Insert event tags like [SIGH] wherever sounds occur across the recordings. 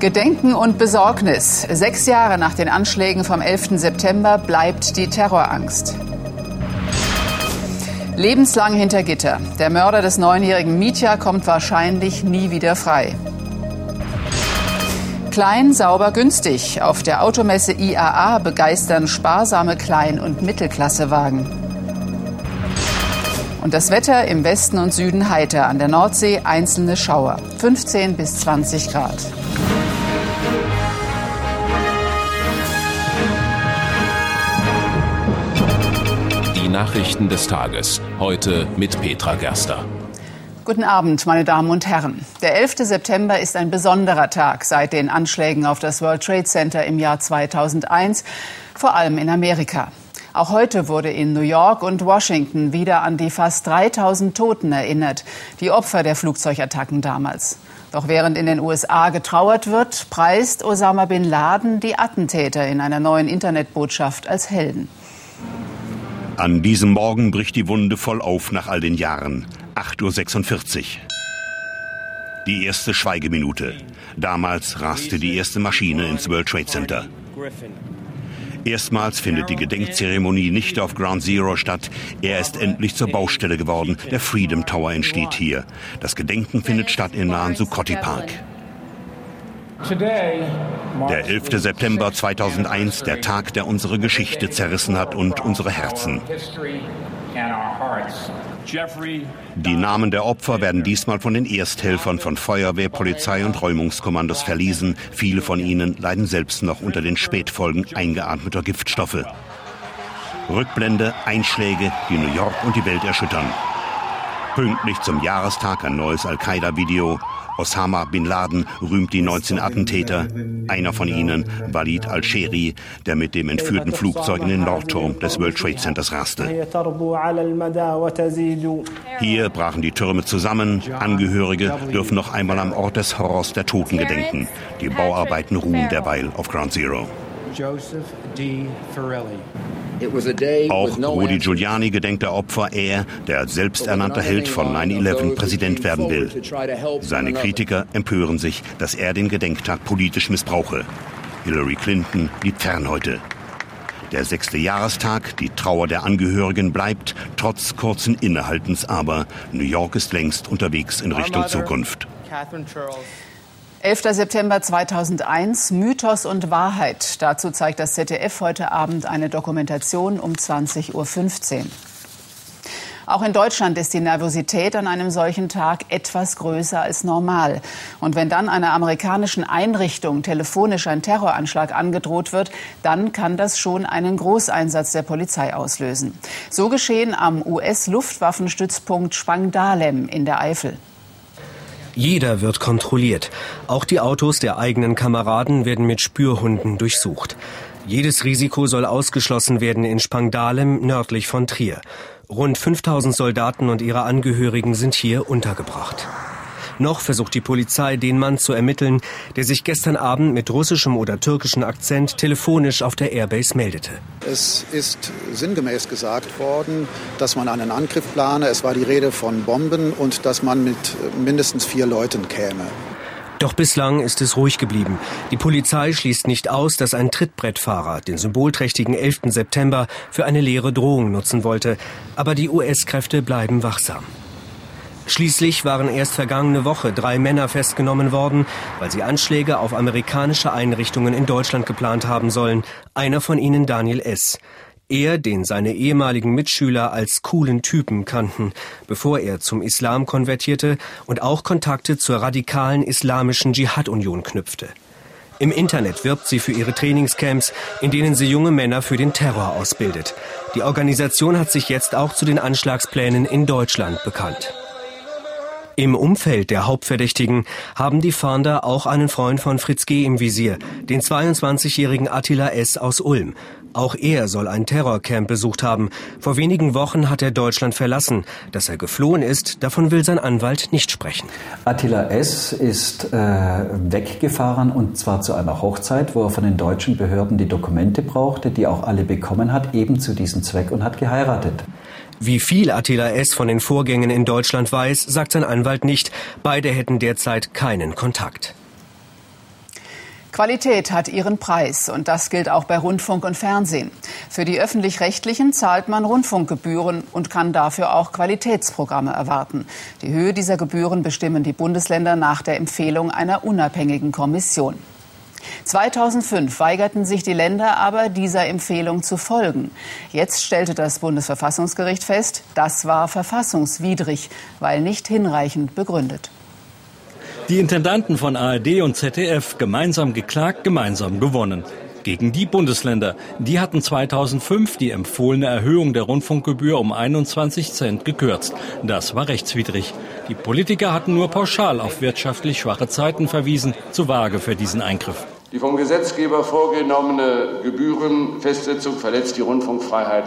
Gedenken und Besorgnis. Sechs Jahre nach den Anschlägen vom 11. September bleibt die Terrorangst. Lebenslang hinter Gitter. Der Mörder des neunjährigen Mietja kommt wahrscheinlich nie wieder frei. Klein, sauber, günstig. Auf der Automesse IAA begeistern sparsame Klein- und Mittelklassewagen. Und das Wetter im Westen und Süden heiter, an der Nordsee einzelne Schauer. 15 bis 20 Grad. Nachrichten des Tages. Heute mit Petra Gerster. Guten Abend, meine Damen und Herren. Der 11. September ist ein besonderer Tag seit den Anschlägen auf das World Trade Center im Jahr 2001, vor allem in Amerika. Auch heute wurde in New York und Washington wieder an die fast 3000 Toten erinnert, die Opfer der Flugzeugattacken damals. Doch während in den USA getrauert wird, preist Osama bin Laden die Attentäter in einer neuen Internetbotschaft als Helden. An diesem Morgen bricht die Wunde voll auf nach all den Jahren. 8.46 Uhr. Die erste Schweigeminute. Damals raste die erste Maschine ins World Trade Center. Erstmals findet die Gedenkzeremonie nicht auf Ground Zero statt. Er ist endlich zur Baustelle geworden. Der Freedom Tower entsteht hier. Das Gedenken findet statt im nahen Sukoti Park. Der 11. September 2001, der Tag, der unsere Geschichte zerrissen hat und unsere Herzen. Die Namen der Opfer werden diesmal von den Ersthelfern von Feuerwehr, Polizei und Räumungskommandos verlesen. Viele von ihnen leiden selbst noch unter den Spätfolgen eingeatmeter Giftstoffe. Rückblende, Einschläge, die New York und die Welt erschüttern. Pünktlich zum Jahrestag ein neues Al-Qaida-Video. Osama bin Laden rühmt die 19 Attentäter. Einer von ihnen, Walid al-Sheri, der mit dem entführten Flugzeug in den Nordturm des World Trade Centers raste. Hier brachen die Türme zusammen. Angehörige dürfen noch einmal am Ort des Horrors der Toten gedenken. Die Bauarbeiten ruhen derweil auf Ground Zero. Joseph D. Ferrelli. Auch Rudi Giuliani gedenkt der Opfer, er, der als selbsternannter Held von 9-11 Präsident werden will. Seine Kritiker empören sich, dass er den Gedenktag politisch missbrauche. Hillary Clinton blieb fern heute. Der sechste Jahrestag, die Trauer der Angehörigen bleibt, trotz kurzen Innehaltens aber. New York ist längst unterwegs in Richtung Zukunft. 11. September 2001, Mythos und Wahrheit. Dazu zeigt das ZDF heute Abend eine Dokumentation um 20.15 Uhr. Auch in Deutschland ist die Nervosität an einem solchen Tag etwas größer als normal. Und wenn dann einer amerikanischen Einrichtung telefonisch ein Terroranschlag angedroht wird, dann kann das schon einen Großeinsatz der Polizei auslösen. So geschehen am US-Luftwaffenstützpunkt Spangdahlem in der Eifel. Jeder wird kontrolliert. Auch die Autos der eigenen Kameraden werden mit Spürhunden durchsucht. Jedes Risiko soll ausgeschlossen werden in Spangdalem nördlich von Trier. Rund 5000 Soldaten und ihre Angehörigen sind hier untergebracht. Noch versucht die Polizei, den Mann zu ermitteln, der sich gestern Abend mit russischem oder türkischem Akzent telefonisch auf der Airbase meldete. Es ist sinngemäß gesagt worden, dass man einen Angriff plane. Es war die Rede von Bomben und dass man mit mindestens vier Leuten käme. Doch bislang ist es ruhig geblieben. Die Polizei schließt nicht aus, dass ein Trittbrettfahrer den symbolträchtigen 11. September für eine leere Drohung nutzen wollte. Aber die US-Kräfte bleiben wachsam. Schließlich waren erst vergangene Woche drei Männer festgenommen worden, weil sie Anschläge auf amerikanische Einrichtungen in Deutschland geplant haben sollen. Einer von ihnen Daniel S. Er, den seine ehemaligen Mitschüler als coolen Typen kannten, bevor er zum Islam konvertierte und auch Kontakte zur radikalen islamischen Dschihad-Union knüpfte. Im Internet wirbt sie für ihre Trainingscamps, in denen sie junge Männer für den Terror ausbildet. Die Organisation hat sich jetzt auch zu den Anschlagsplänen in Deutschland bekannt. Im Umfeld der Hauptverdächtigen haben die Fahnder auch einen Freund von Fritz G. im Visier, den 22-jährigen Attila S. aus Ulm. Auch er soll ein Terrorcamp besucht haben. Vor wenigen Wochen hat er Deutschland verlassen. Dass er geflohen ist, davon will sein Anwalt nicht sprechen. Attila S. ist äh, weggefahren und zwar zu einer Hochzeit, wo er von den deutschen Behörden die Dokumente brauchte, die auch alle bekommen hat, eben zu diesem Zweck und hat geheiratet. Wie viel Attila S. von den Vorgängen in Deutschland weiß, sagt sein Anwalt nicht. Beide hätten derzeit keinen Kontakt. Qualität hat ihren Preis und das gilt auch bei Rundfunk und Fernsehen. Für die öffentlich-rechtlichen zahlt man Rundfunkgebühren und kann dafür auch Qualitätsprogramme erwarten. Die Höhe dieser Gebühren bestimmen die Bundesländer nach der Empfehlung einer unabhängigen Kommission. 2005 weigerten sich die Länder aber, dieser Empfehlung zu folgen. Jetzt stellte das Bundesverfassungsgericht fest, das war verfassungswidrig, weil nicht hinreichend begründet. Die Intendanten von ARD und ZDF gemeinsam geklagt, gemeinsam gewonnen. Gegen die Bundesländer. Die hatten 2005 die empfohlene Erhöhung der Rundfunkgebühr um 21 Cent gekürzt. Das war rechtswidrig. Die Politiker hatten nur pauschal auf wirtschaftlich schwache Zeiten verwiesen, zu vage für diesen Eingriff. Die vom Gesetzgeber vorgenommene Gebührenfestsetzung verletzt die Rundfunkfreiheit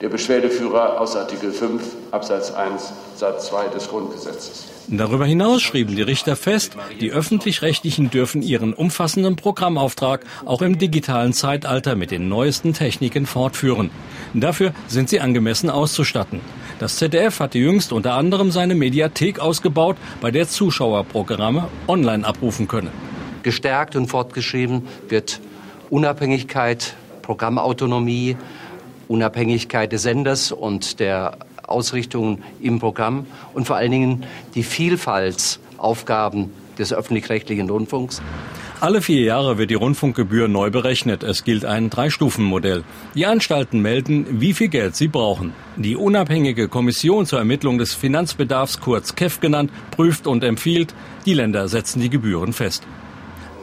der Beschwerdeführer aus Artikel 5 Absatz 1 Satz 2 des Grundgesetzes. Darüber hinaus schrieben die Richter fest, die öffentlich-rechtlichen dürfen ihren umfassenden Programmauftrag auch im digitalen Zeitalter mit den neuesten Techniken fortführen. Dafür sind sie angemessen auszustatten. Das ZDF hatte jüngst unter anderem seine Mediathek ausgebaut, bei der Zuschauer Programme online abrufen können. Gestärkt und fortgeschrieben wird Unabhängigkeit, Programmautonomie, Unabhängigkeit des Senders und der Ausrichtung im Programm und vor allen Dingen die Vielfaltsaufgaben des öffentlich-rechtlichen Rundfunks. Alle vier Jahre wird die Rundfunkgebühr neu berechnet. Es gilt ein Drei-Stufen-Modell. Die Anstalten melden, wie viel Geld sie brauchen. Die unabhängige Kommission zur Ermittlung des Finanzbedarfs, kurz KEF genannt, prüft und empfiehlt. Die Länder setzen die Gebühren fest.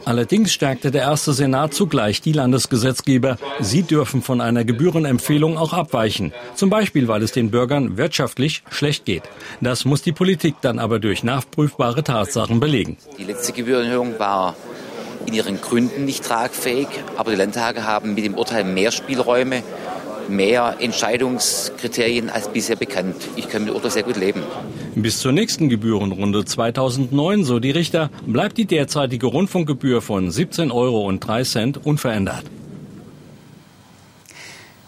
Allerdings stärkte der erste Senat zugleich die Landesgesetzgeber. Sie dürfen von einer Gebührenempfehlung auch abweichen. Zum Beispiel, weil es den Bürgern wirtschaftlich schlecht geht. Das muss die Politik dann aber durch nachprüfbare Tatsachen belegen. Die letzte Gebührenerhöhung war in ihren Gründen nicht tragfähig, aber die Landtage haben mit dem Urteil mehr Spielräume mehr Entscheidungskriterien als bisher bekannt. Ich kann mit Urteil sehr gut leben. Bis zur nächsten Gebührenrunde 2009, so die Richter, bleibt die derzeitige Rundfunkgebühr von 17,03 Euro unverändert.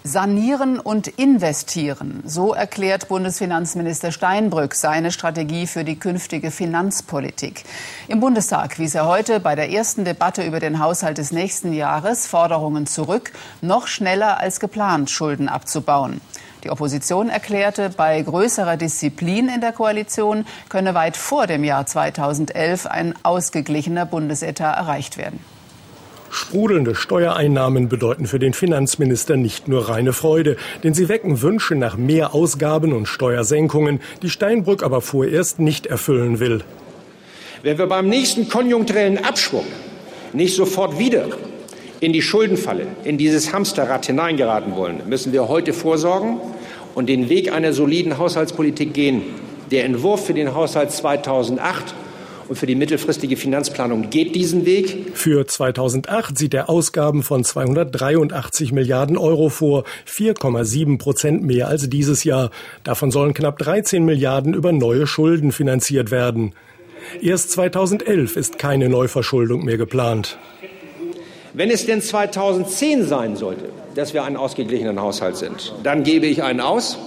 Sanieren und investieren. So erklärt Bundesfinanzminister Steinbrück seine Strategie für die künftige Finanzpolitik. Im Bundestag wies er heute bei der ersten Debatte über den Haushalt des nächsten Jahres Forderungen zurück, noch schneller als geplant Schulden abzubauen. Die Opposition erklärte, bei größerer Disziplin in der Koalition könne weit vor dem Jahr 2011 ein ausgeglichener Bundesetat erreicht werden. Sprudelnde Steuereinnahmen bedeuten für den Finanzminister nicht nur reine Freude, denn sie wecken Wünsche nach mehr Ausgaben und Steuersenkungen, die Steinbrück aber vorerst nicht erfüllen will. Wenn wir beim nächsten konjunkturellen Abschwung nicht sofort wieder in die Schuldenfalle, in dieses Hamsterrad hineingeraten wollen, müssen wir heute vorsorgen und den Weg einer soliden Haushaltspolitik gehen. Der Entwurf für den Haushalt 2008 und für die mittelfristige Finanzplanung geht diesen Weg. Für 2008 sieht er Ausgaben von 283 Milliarden Euro vor, 4,7 Prozent mehr als dieses Jahr. Davon sollen knapp 13 Milliarden über neue Schulden finanziert werden. Erst 2011 ist keine Neuverschuldung mehr geplant. Wenn es denn 2010 sein sollte, dass wir einen ausgeglichenen Haushalt sind, dann gebe ich einen aus.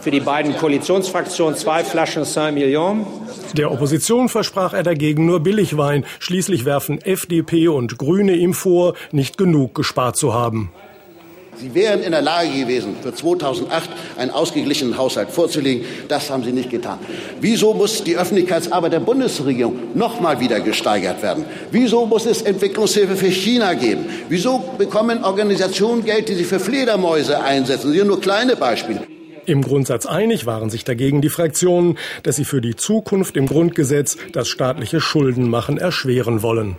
Für die beiden Koalitionsfraktionen zwei Flaschen Saint-Million. Der Opposition versprach er dagegen nur Billigwein. Schließlich werfen FDP und Grüne ihm vor, nicht genug gespart zu haben. Sie wären in der Lage gewesen, für 2008 einen ausgeglichenen Haushalt vorzulegen. Das haben Sie nicht getan. Wieso muss die Öffentlichkeitsarbeit der Bundesregierung noch mal wieder gesteigert werden? Wieso muss es Entwicklungshilfe für China geben? Wieso bekommen Organisationen Geld, die sich für Fledermäuse einsetzen? Das sind nur kleine Beispiele. Im Grundsatz einig waren sich dagegen die Fraktionen, dass sie für die Zukunft im Grundgesetz das staatliche Schuldenmachen erschweren wollen.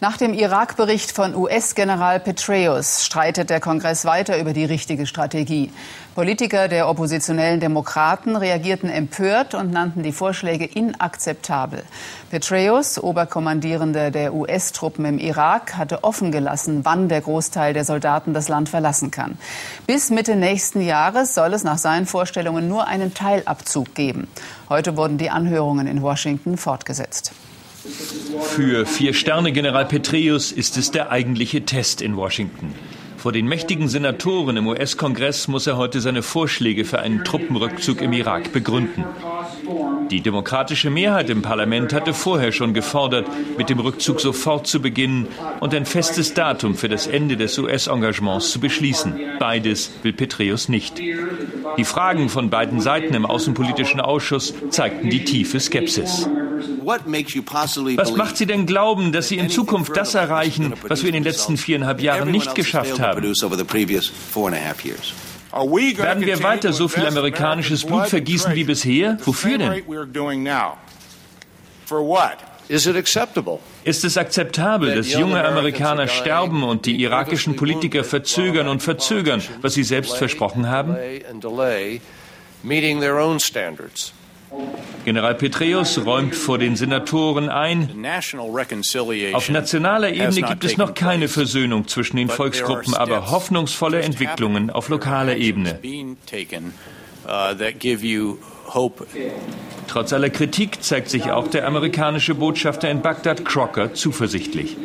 Nach dem Irak-Bericht von US-General Petraeus streitet der Kongress weiter über die richtige Strategie. Politiker der oppositionellen Demokraten reagierten empört und nannten die Vorschläge inakzeptabel. Petraeus, Oberkommandierender der US-Truppen im Irak, hatte offen gelassen, wann der Großteil der Soldaten das Land verlassen kann. Bis Mitte nächsten Jahres soll es nach seinen Vorstellungen nur einen Teilabzug geben. Heute wurden die Anhörungen in Washington fortgesetzt. Für Vier-Sterne-General Petraeus ist es der eigentliche Test in Washington. Vor den mächtigen Senatoren im US-Kongress muss er heute seine Vorschläge für einen Truppenrückzug im Irak begründen. Die demokratische Mehrheit im Parlament hatte vorher schon gefordert, mit dem Rückzug sofort zu beginnen und ein festes Datum für das Ende des US-Engagements zu beschließen. Beides will Petraeus nicht. Die Fragen von beiden Seiten im Außenpolitischen Ausschuss zeigten die tiefe Skepsis. Was macht Sie denn glauben, dass Sie in Zukunft das erreichen, was wir in den letzten viereinhalb Jahren nicht geschafft haben? Werden wir weiter so viel amerikanisches Blut vergießen wie bisher? Wofür denn? Ist es akzeptabel, dass junge Amerikaner sterben und die irakischen Politiker verzögern und verzögern, was sie selbst versprochen haben? General Petraeus räumt vor den Senatoren ein, auf nationaler Ebene gibt es noch keine Versöhnung zwischen den Volksgruppen, aber hoffnungsvolle Entwicklungen auf lokaler Ebene. Trotz aller Kritik zeigt sich auch der amerikanische Botschafter in Bagdad Crocker zuversichtlich.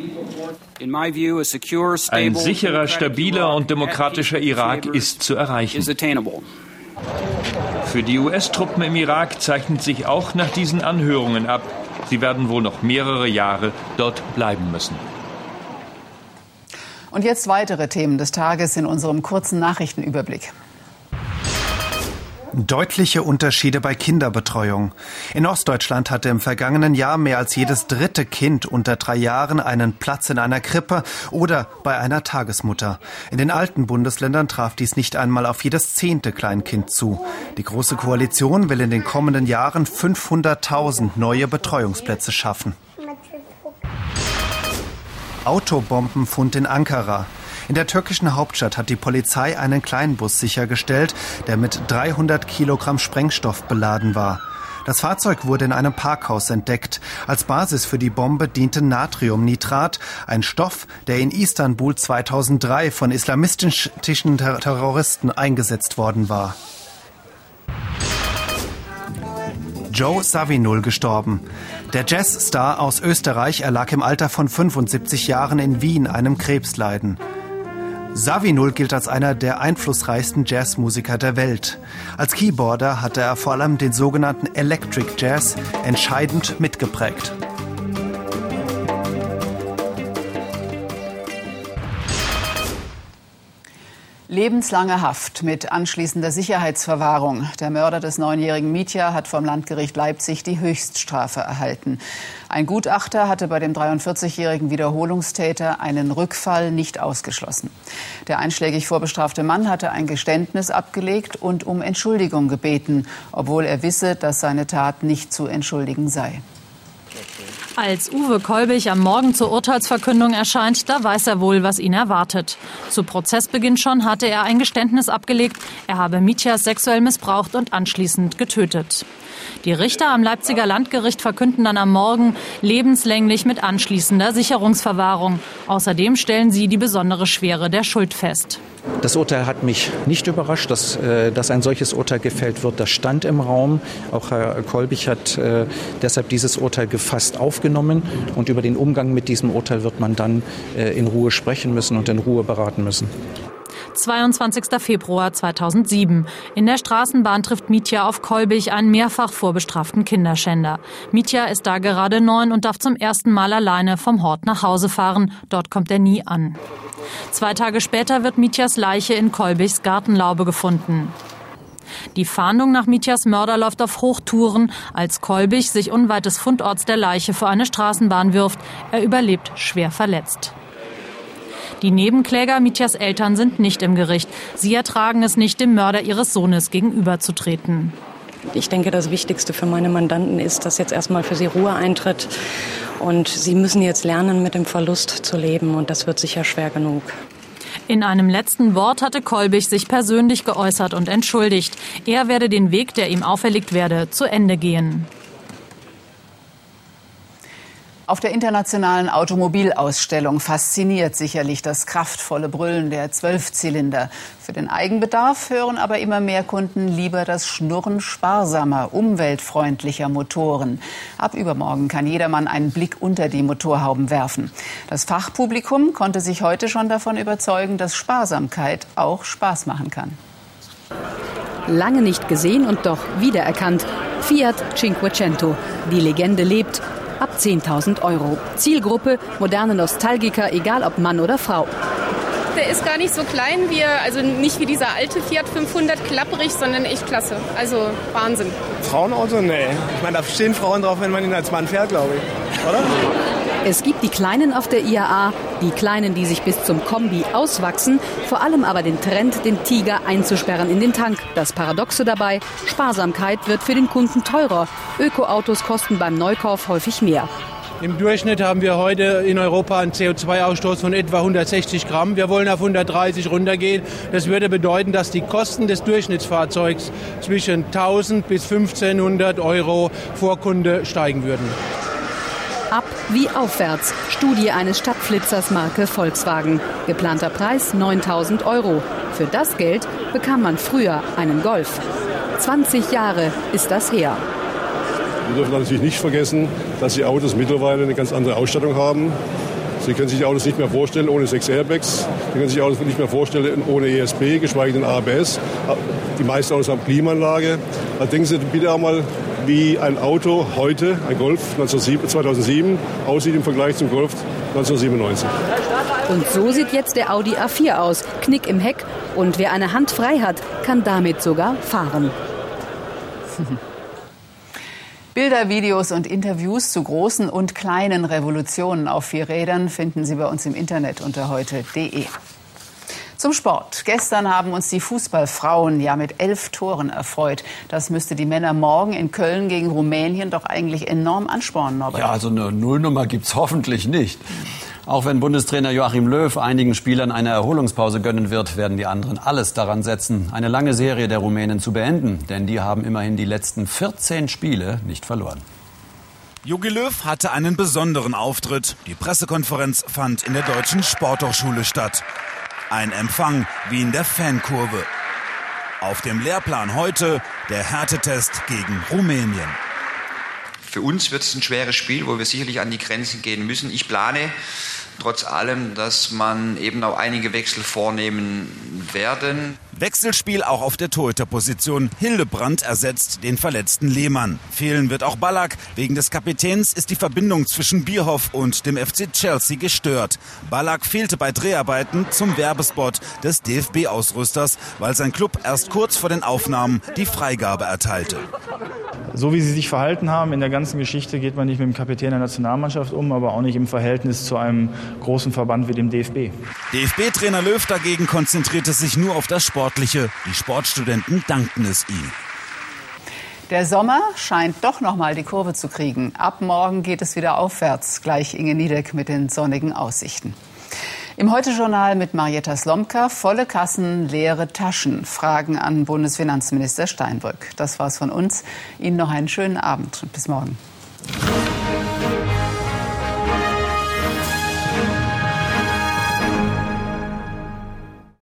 Ein sicherer, stabiler und demokratischer Irak ist zu erreichen. Für die US-Truppen im Irak zeichnet sich auch nach diesen Anhörungen ab, sie werden wohl noch mehrere Jahre dort bleiben müssen. Und jetzt weitere Themen des Tages in unserem kurzen Nachrichtenüberblick. Deutliche Unterschiede bei Kinderbetreuung. In Ostdeutschland hatte im vergangenen Jahr mehr als jedes dritte Kind unter drei Jahren einen Platz in einer Krippe oder bei einer Tagesmutter. In den alten Bundesländern traf dies nicht einmal auf jedes zehnte Kleinkind zu. Die Große Koalition will in den kommenden Jahren 500.000 neue Betreuungsplätze schaffen. Autobombenfund in Ankara. In der türkischen Hauptstadt hat die Polizei einen Kleinbus sichergestellt, der mit 300 Kilogramm Sprengstoff beladen war. Das Fahrzeug wurde in einem Parkhaus entdeckt. Als Basis für die Bombe diente Natriumnitrat, ein Stoff, der in Istanbul 2003 von islamistischen Terroristen eingesetzt worden war. Joe Savinul gestorben. Der Jazzstar aus Österreich erlag im Alter von 75 Jahren in Wien einem Krebsleiden. Savinul gilt als einer der einflussreichsten Jazzmusiker der Welt. Als Keyboarder hatte er vor allem den sogenannten Electric Jazz entscheidend mitgeprägt. Lebenslange Haft mit anschließender Sicherheitsverwahrung. Der Mörder des neunjährigen Mietja hat vom Landgericht Leipzig die Höchststrafe erhalten. Ein Gutachter hatte bei dem 43-jährigen Wiederholungstäter einen Rückfall nicht ausgeschlossen. Der einschlägig vorbestrafte Mann hatte ein Geständnis abgelegt und um Entschuldigung gebeten, obwohl er wisse, dass seine Tat nicht zu entschuldigen sei. Als Uwe Kolbig am Morgen zur Urteilsverkündung erscheint, da weiß er wohl, was ihn erwartet. Zu Prozessbeginn schon hatte er ein Geständnis abgelegt, er habe Mitya sexuell missbraucht und anschließend getötet. Die Richter am Leipziger Landgericht verkünden dann am Morgen lebenslänglich mit anschließender Sicherungsverwahrung. Außerdem stellen sie die besondere Schwere der Schuld fest. Das Urteil hat mich nicht überrascht, dass, äh, dass ein solches Urteil gefällt wird. Das stand im Raum. Auch Herr Kolbig hat äh, deshalb dieses Urteil gefasst aufgenommen. Und über den Umgang mit diesem Urteil wird man dann äh, in Ruhe sprechen müssen und in Ruhe beraten müssen. 22. Februar 2007. In der Straßenbahn trifft Mitya auf Kolbig einen mehrfach vorbestraften Kinderschänder. Mitya ist da gerade neun und darf zum ersten Mal alleine vom Hort nach Hause fahren. Dort kommt er nie an. Zwei Tage später wird Mityas Leiche in Kolbigs Gartenlaube gefunden. Die Fahndung nach Mitjas Mörder läuft auf Hochtouren, als Kolbig sich unweit des Fundorts der Leiche vor eine Straßenbahn wirft. Er überlebt schwer verletzt. Die Nebenkläger Mitjas Eltern sind nicht im Gericht. Sie ertragen es nicht, dem Mörder ihres Sohnes gegenüberzutreten. Ich denke, das Wichtigste für meine Mandanten ist, dass jetzt erstmal für sie Ruhe eintritt. Und sie müssen jetzt lernen, mit dem Verlust zu leben. Und das wird sicher schwer genug. In einem letzten Wort hatte Kolbig sich persönlich geäußert und entschuldigt. Er werde den Weg, der ihm auferlegt werde, zu Ende gehen. Auf der internationalen Automobilausstellung fasziniert sicherlich das kraftvolle Brüllen der Zwölfzylinder. Für den Eigenbedarf hören aber immer mehr Kunden lieber das Schnurren sparsamer, umweltfreundlicher Motoren. Ab übermorgen kann jedermann einen Blick unter die Motorhauben werfen. Das Fachpublikum konnte sich heute schon davon überzeugen, dass Sparsamkeit auch Spaß machen kann. Lange nicht gesehen und doch wiedererkannt. Fiat Cinquecento. Die Legende lebt. Ab 10.000 Euro. Zielgruppe moderne Nostalgiker, egal ob Mann oder Frau. Der ist gar nicht so klein wie, also nicht wie dieser alte Fiat 500 klapperig, sondern echt klasse. Also Wahnsinn. Frauenauto? Nee. Ich meine, da stehen Frauen drauf, wenn man ihn als Mann fährt, glaube ich. Oder? Es gibt die Kleinen auf der IAA, die Kleinen, die sich bis zum Kombi auswachsen, vor allem aber den Trend, den Tiger einzusperren in den Tank. Das Paradoxe dabei, Sparsamkeit wird für den Kunden teurer. Ökoautos kosten beim Neukauf häufig mehr. Im Durchschnitt haben wir heute in Europa einen CO2-Ausstoß von etwa 160 Gramm. Wir wollen auf 130 runtergehen. Das würde bedeuten, dass die Kosten des Durchschnittsfahrzeugs zwischen 1000 bis 1500 Euro vor Kunde steigen würden. Ab wie aufwärts. Studie eines Stadtflitzers Marke Volkswagen. Geplanter Preis 9000 Euro. Für das Geld bekam man früher einen Golf. 20 Jahre ist das her. Wir dürfen natürlich nicht vergessen, dass die Autos mittlerweile eine ganz andere Ausstattung haben. Sie können sich die Autos nicht mehr vorstellen ohne sechs Airbags. Sie können sich die Autos nicht mehr vorstellen ohne ESP, geschweige denn ABS. Die meisten Autos haben Klimaanlage. Da denken Sie bitte einmal, wie ein Auto heute, ein Golf 2007, aussieht im Vergleich zum Golf 1997. Und so sieht jetzt der Audi A4 aus. Knick im Heck. Und wer eine Hand frei hat, kann damit sogar fahren. [LAUGHS] Bilder, Videos und Interviews zu großen und kleinen Revolutionen auf vier Rädern finden Sie bei uns im Internet unter heute.de. Zum Sport. Gestern haben uns die Fußballfrauen ja mit elf Toren erfreut. Das müsste die Männer morgen in Köln gegen Rumänien doch eigentlich enorm anspornen, Norbert. Ja, also eine Nullnummer gibt's hoffentlich nicht. Auch wenn Bundestrainer Joachim Löw einigen Spielern eine Erholungspause gönnen wird, werden die anderen alles daran setzen, eine lange Serie der Rumänen zu beenden. Denn die haben immerhin die letzten 14 Spiele nicht verloren. Jogi Löw hatte einen besonderen Auftritt. Die Pressekonferenz fand in der Deutschen Sporthochschule statt. Ein Empfang wie in der Fankurve. Auf dem Lehrplan heute der Härtetest gegen Rumänien. Für uns wird es ein schweres Spiel, wo wir sicherlich an die Grenzen gehen müssen. Ich plane trotz allem, dass man eben auch einige Wechsel vornehmen werden. Wechselspiel auch auf der Torhüterposition. Hildebrand ersetzt den verletzten Lehmann. Fehlen wird auch Ballack. Wegen des Kapitäns ist die Verbindung zwischen Bierhoff und dem FC Chelsea gestört. Ballack fehlte bei Dreharbeiten zum Werbespot des DFB-Ausrüsters, weil sein Club erst kurz vor den Aufnahmen die Freigabe erteilte. So wie sie sich verhalten haben in der ganzen Geschichte geht man nicht mit dem Kapitän der Nationalmannschaft um, aber auch nicht im Verhältnis zu einem großen Verband wie dem DFB. DFB-Trainer Löw dagegen konzentrierte sich nur auf das Sportliche. Die Sportstudenten dankten es ihm. Der Sommer scheint doch noch mal die Kurve zu kriegen. Ab morgen geht es wieder aufwärts. Gleich Inge Niedeck mit den sonnigen Aussichten. Im Heute-Journal mit Marietta Slomka, volle Kassen, leere Taschen. Fragen an Bundesfinanzminister Steinbrück. Das war's von uns. Ihnen noch einen schönen Abend und bis morgen.